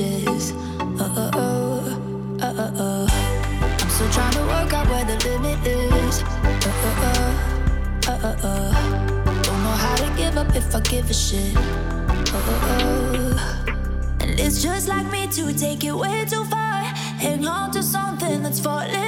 many messages. Uh uh uh, uh uh uh. I'm still trying to work out where the limit is. Uh uh uh, uh uh uh. Don't know how to give up if I give a shit. Uh uh uh. And it's just like me to take it way too far. Hang on to something that's falling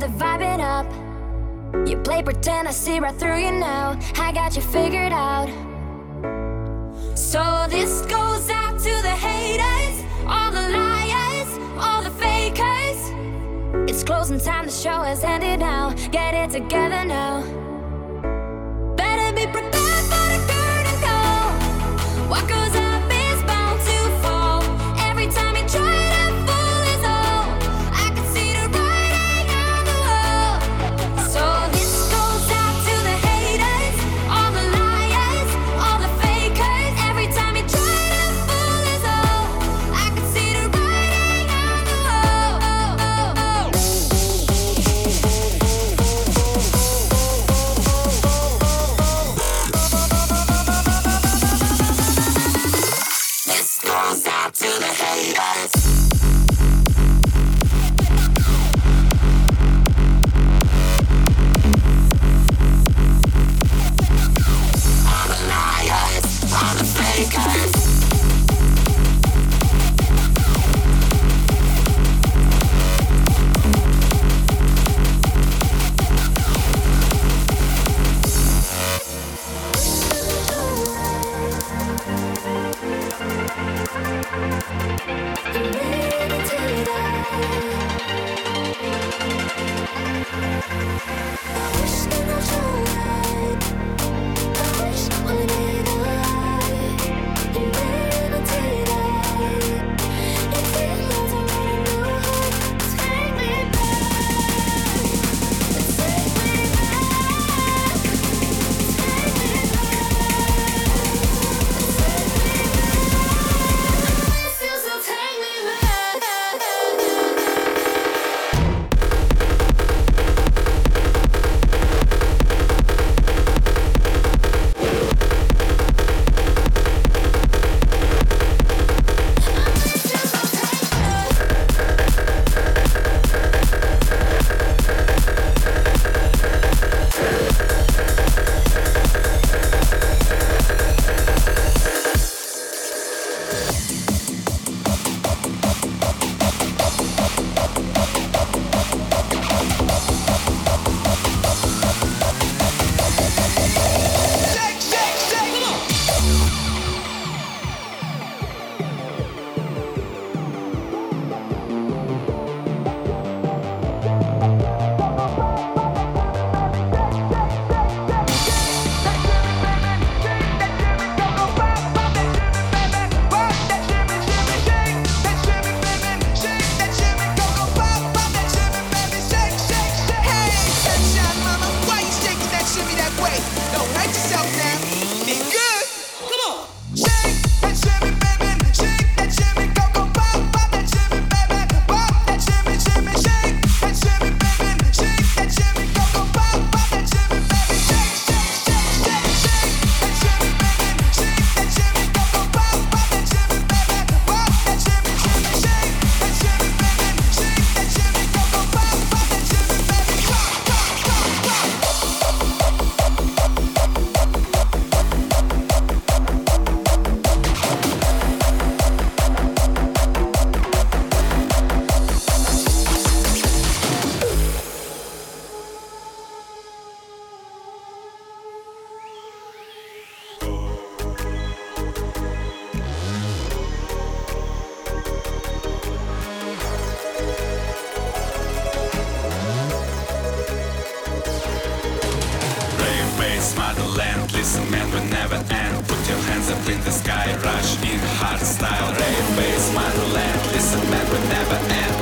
The vibe it up. You play pretend, I see right through you now. I got you figured out. So this goes out to the haters, all the liars, all the fakers. It's closing time, the show has ended now. Get it together now.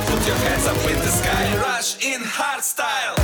Put your hands up in the sky, rush in hard.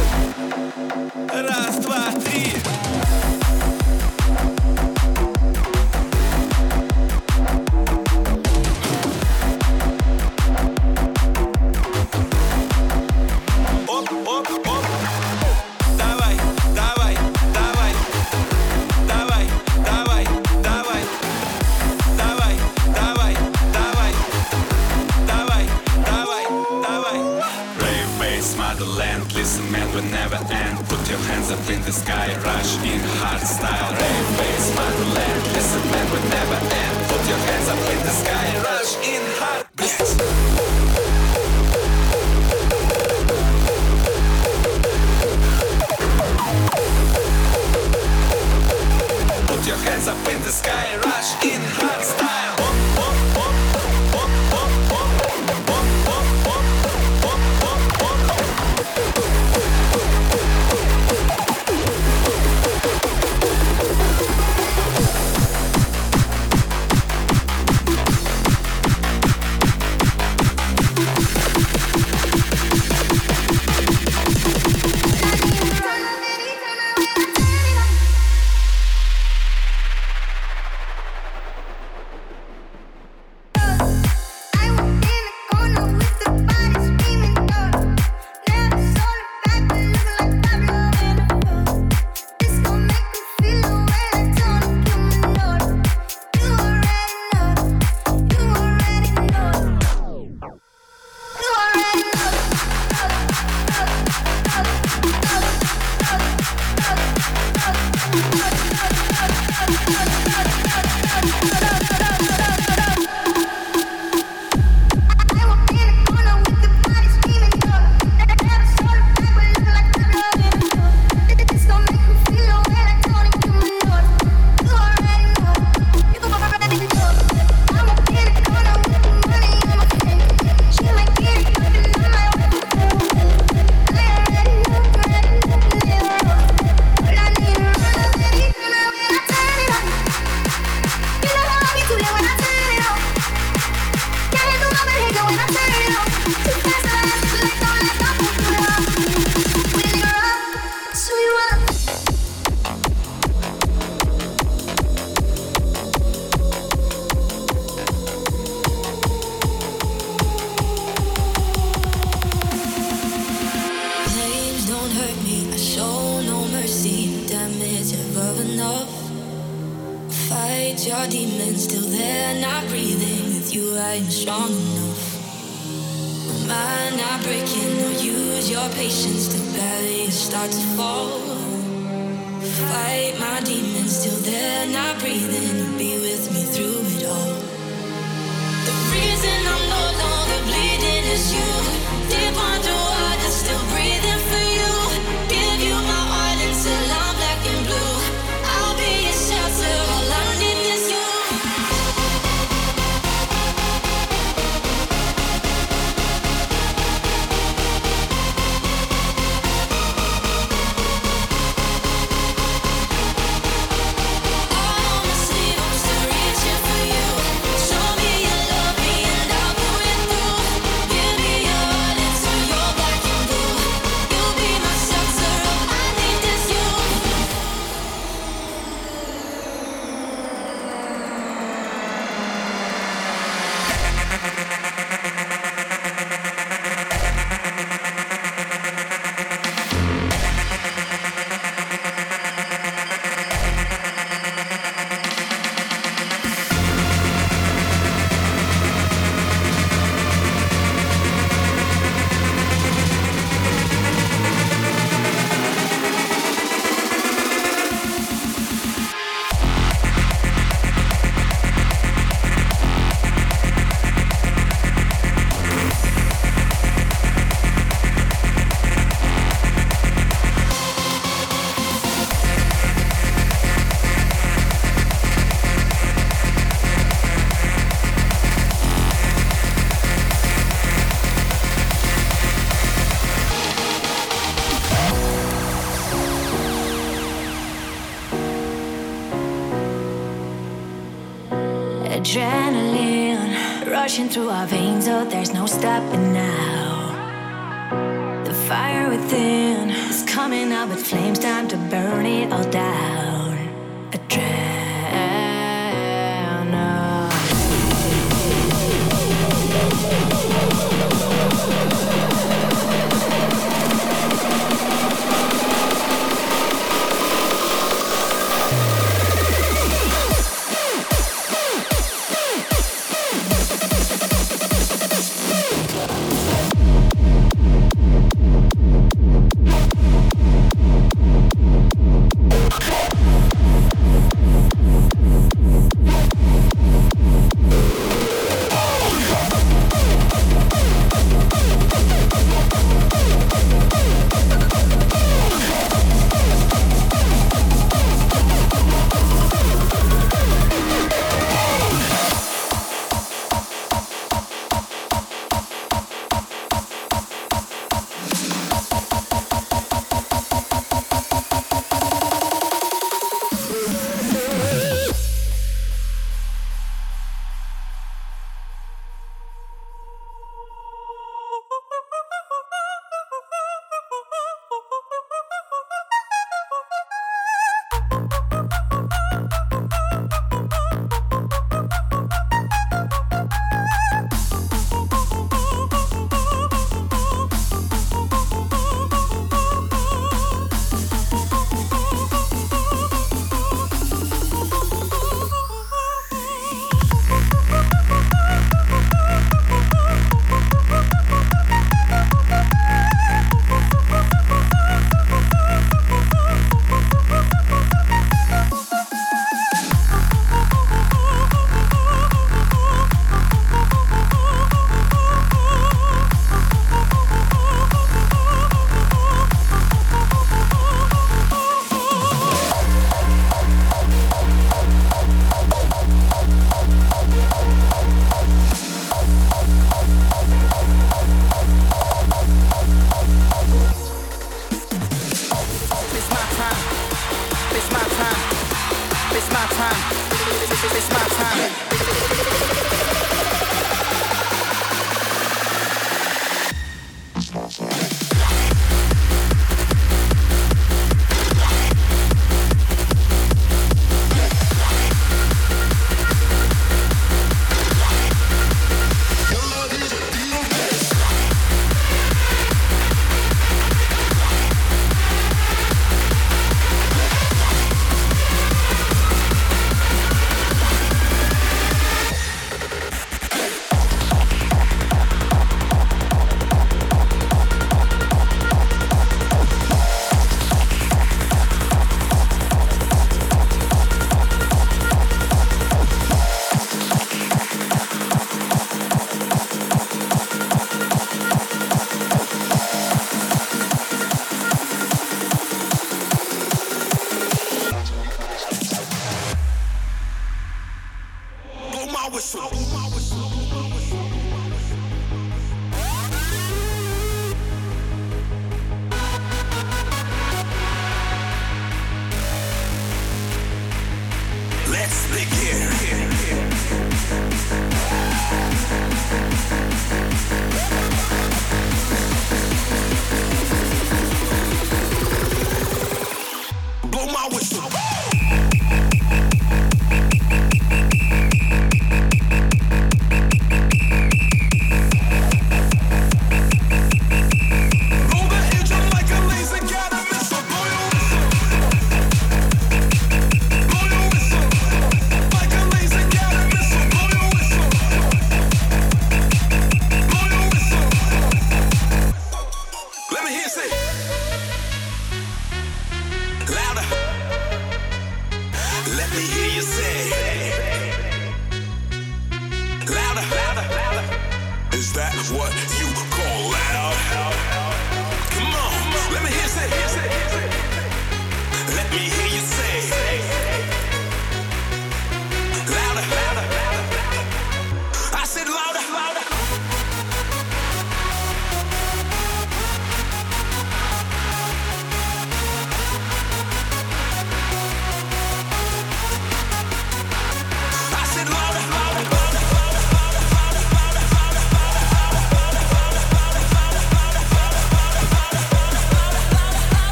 the sky, rush in hard style rave. rushing through our veins, oh, there's no stopping now. The fire within is coming up with flames, time to burn it all down.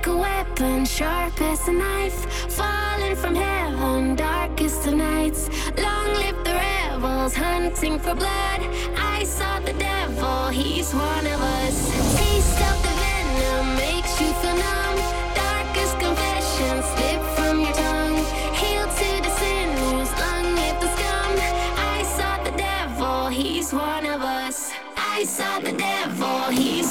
Like a weapon, sharp as a knife, falling from heaven, darkest of nights. Long live the rebels, hunting for blood. I saw the devil, he's one of us. Taste of the venom makes you feel numb. Darkest confessions slip from your tongue. Hail to the sinners, long live the scum. I saw the devil, he's one of us. I saw the devil, he's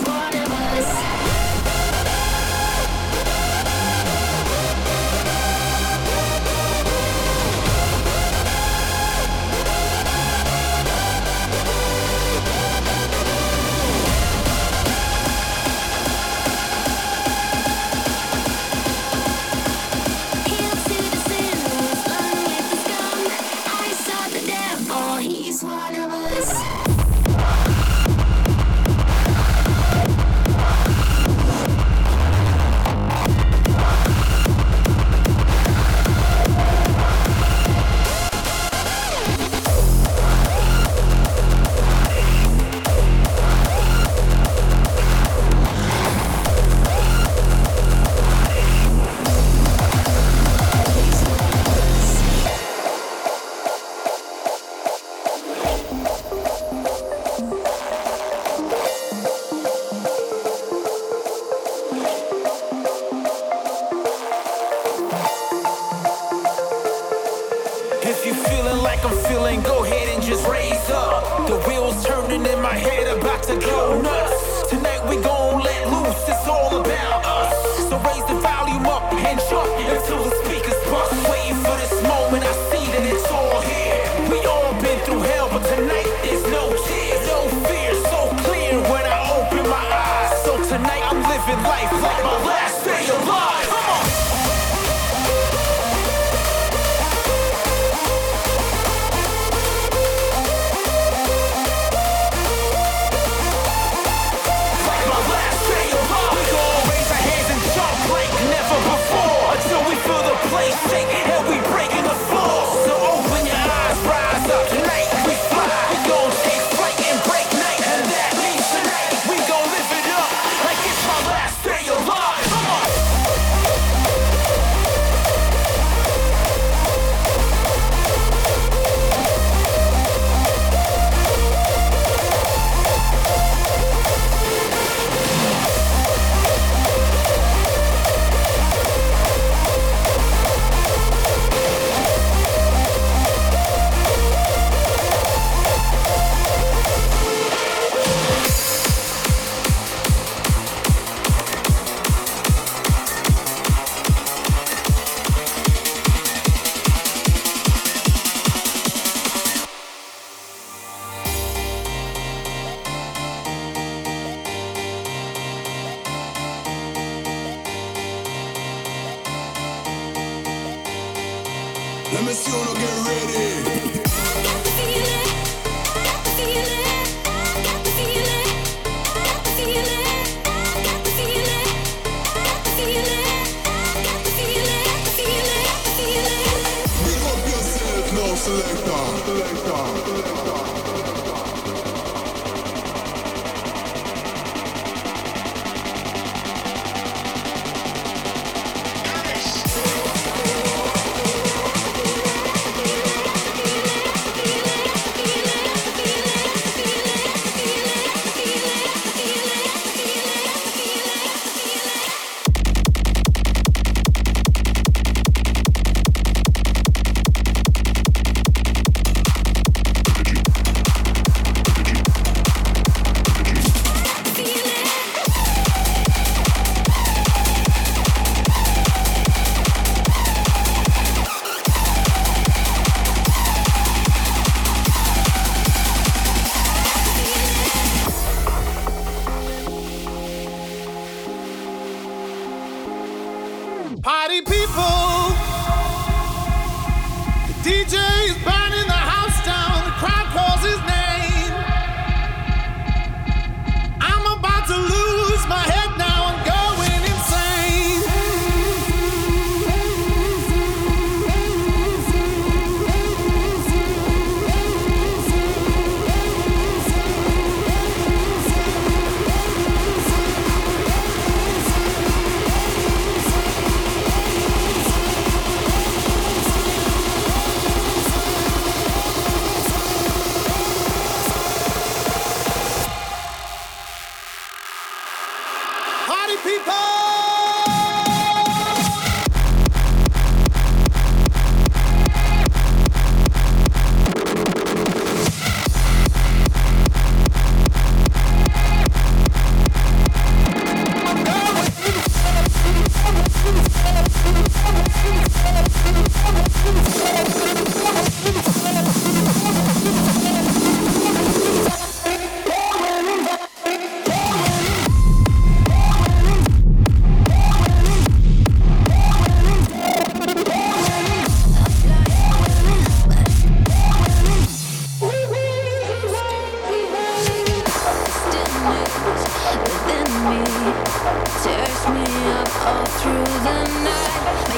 selector, selector, selector.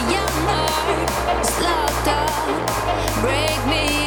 Next to me. I still feel your